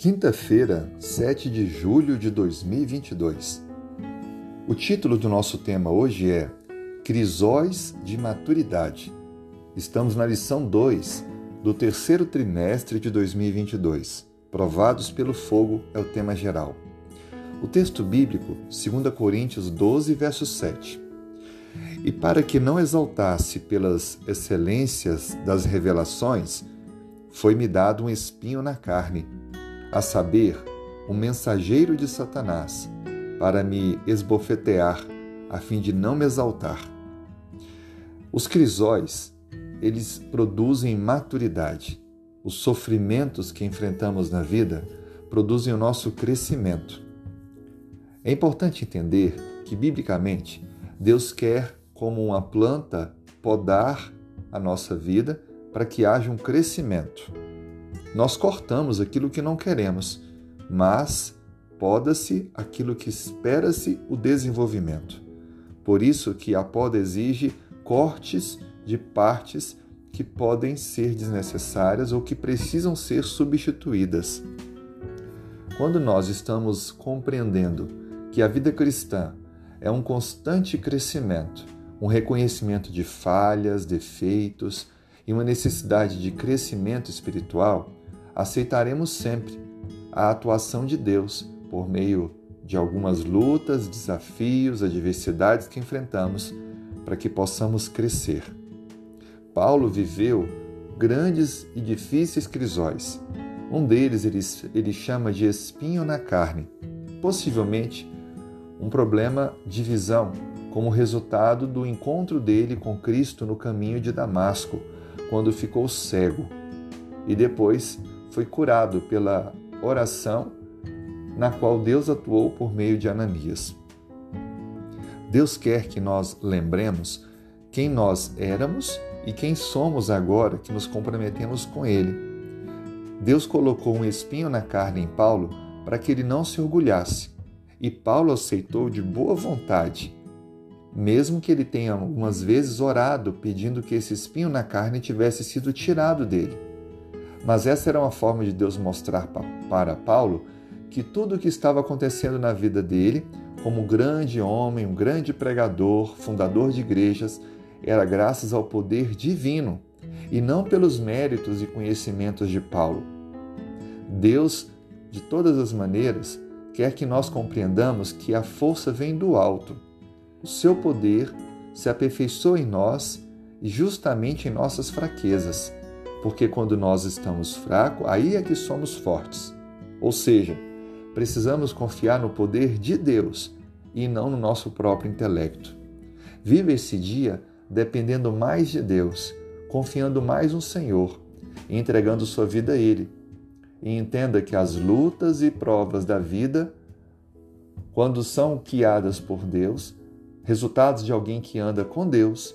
Quinta-feira, 7 de julho de 2022. O título do nosso tema hoje é Crisóis de Maturidade. Estamos na lição 2 do terceiro trimestre de 2022. Provados pelo fogo é o tema geral. O texto bíblico, 2 Coríntios 12, verso 7. E para que não exaltasse pelas excelências das revelações, foi-me dado um espinho na carne a saber, um mensageiro de Satanás, para me esbofetear, a fim de não me exaltar. Os crisóis, eles produzem maturidade. Os sofrimentos que enfrentamos na vida produzem o nosso crescimento. É importante entender que, biblicamente, Deus quer, como uma planta, podar a nossa vida para que haja um crescimento. Nós cortamos aquilo que não queremos, mas poda-se aquilo que espera-se o desenvolvimento. Por isso que a poda exige cortes de partes que podem ser desnecessárias ou que precisam ser substituídas. Quando nós estamos compreendendo que a vida cristã é um constante crescimento, um reconhecimento de falhas, defeitos e uma necessidade de crescimento espiritual, aceitaremos sempre a atuação de Deus por meio de algumas lutas, desafios, adversidades que enfrentamos para que possamos crescer. Paulo viveu grandes e difíceis crisóis. Um deles ele, ele chama de espinho na carne, possivelmente um problema de visão, como resultado do encontro dele com Cristo no caminho de Damasco, quando ficou cego. E depois foi curado pela oração na qual Deus atuou por meio de Ananias. Deus quer que nós lembremos quem nós éramos e quem somos agora que nos comprometemos com Ele. Deus colocou um espinho na carne em Paulo para que ele não se orgulhasse, e Paulo aceitou de boa vontade, mesmo que ele tenha algumas vezes orado pedindo que esse espinho na carne tivesse sido tirado dele. Mas essa era uma forma de Deus mostrar para Paulo que tudo o que estava acontecendo na vida dele, como um grande homem, um grande pregador, fundador de igrejas, era graças ao poder divino e não pelos méritos e conhecimentos de Paulo. Deus, de todas as maneiras, quer que nós compreendamos que a força vem do alto. O seu poder se aperfeiçoa em nós e justamente em nossas fraquezas porque quando nós estamos fracos, aí é que somos fortes. Ou seja, precisamos confiar no poder de Deus e não no nosso próprio intelecto. Viva esse dia dependendo mais de Deus, confiando mais no Senhor e entregando sua vida a Ele. E entenda que as lutas e provas da vida, quando são guiadas por Deus, resultados de alguém que anda com Deus,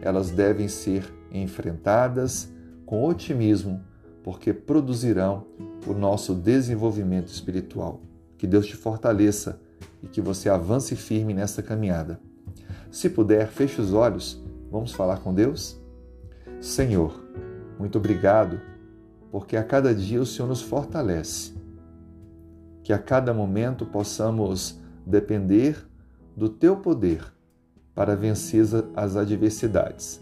elas devem ser enfrentadas com otimismo, porque produzirão o nosso desenvolvimento espiritual. Que Deus te fortaleça e que você avance firme nessa caminhada. Se puder, feche os olhos, vamos falar com Deus? Senhor, muito obrigado, porque a cada dia o Senhor nos fortalece. Que a cada momento possamos depender do teu poder para vencer as adversidades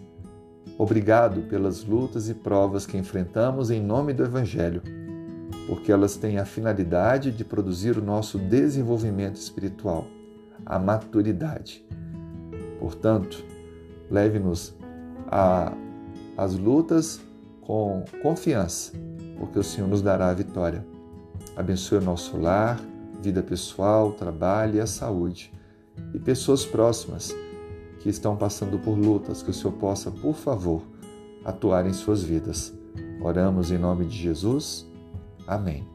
Obrigado pelas lutas e provas que enfrentamos em nome do Evangelho, porque elas têm a finalidade de produzir o nosso desenvolvimento espiritual, a maturidade. Portanto, leve-nos às lutas com confiança, porque o Senhor nos dará a vitória. Abençoe o nosso lar, vida pessoal, trabalho e a saúde, e pessoas próximas que estão passando por lutas, que o Senhor possa, por favor, atuar em suas vidas. Oramos em nome de Jesus. Amém.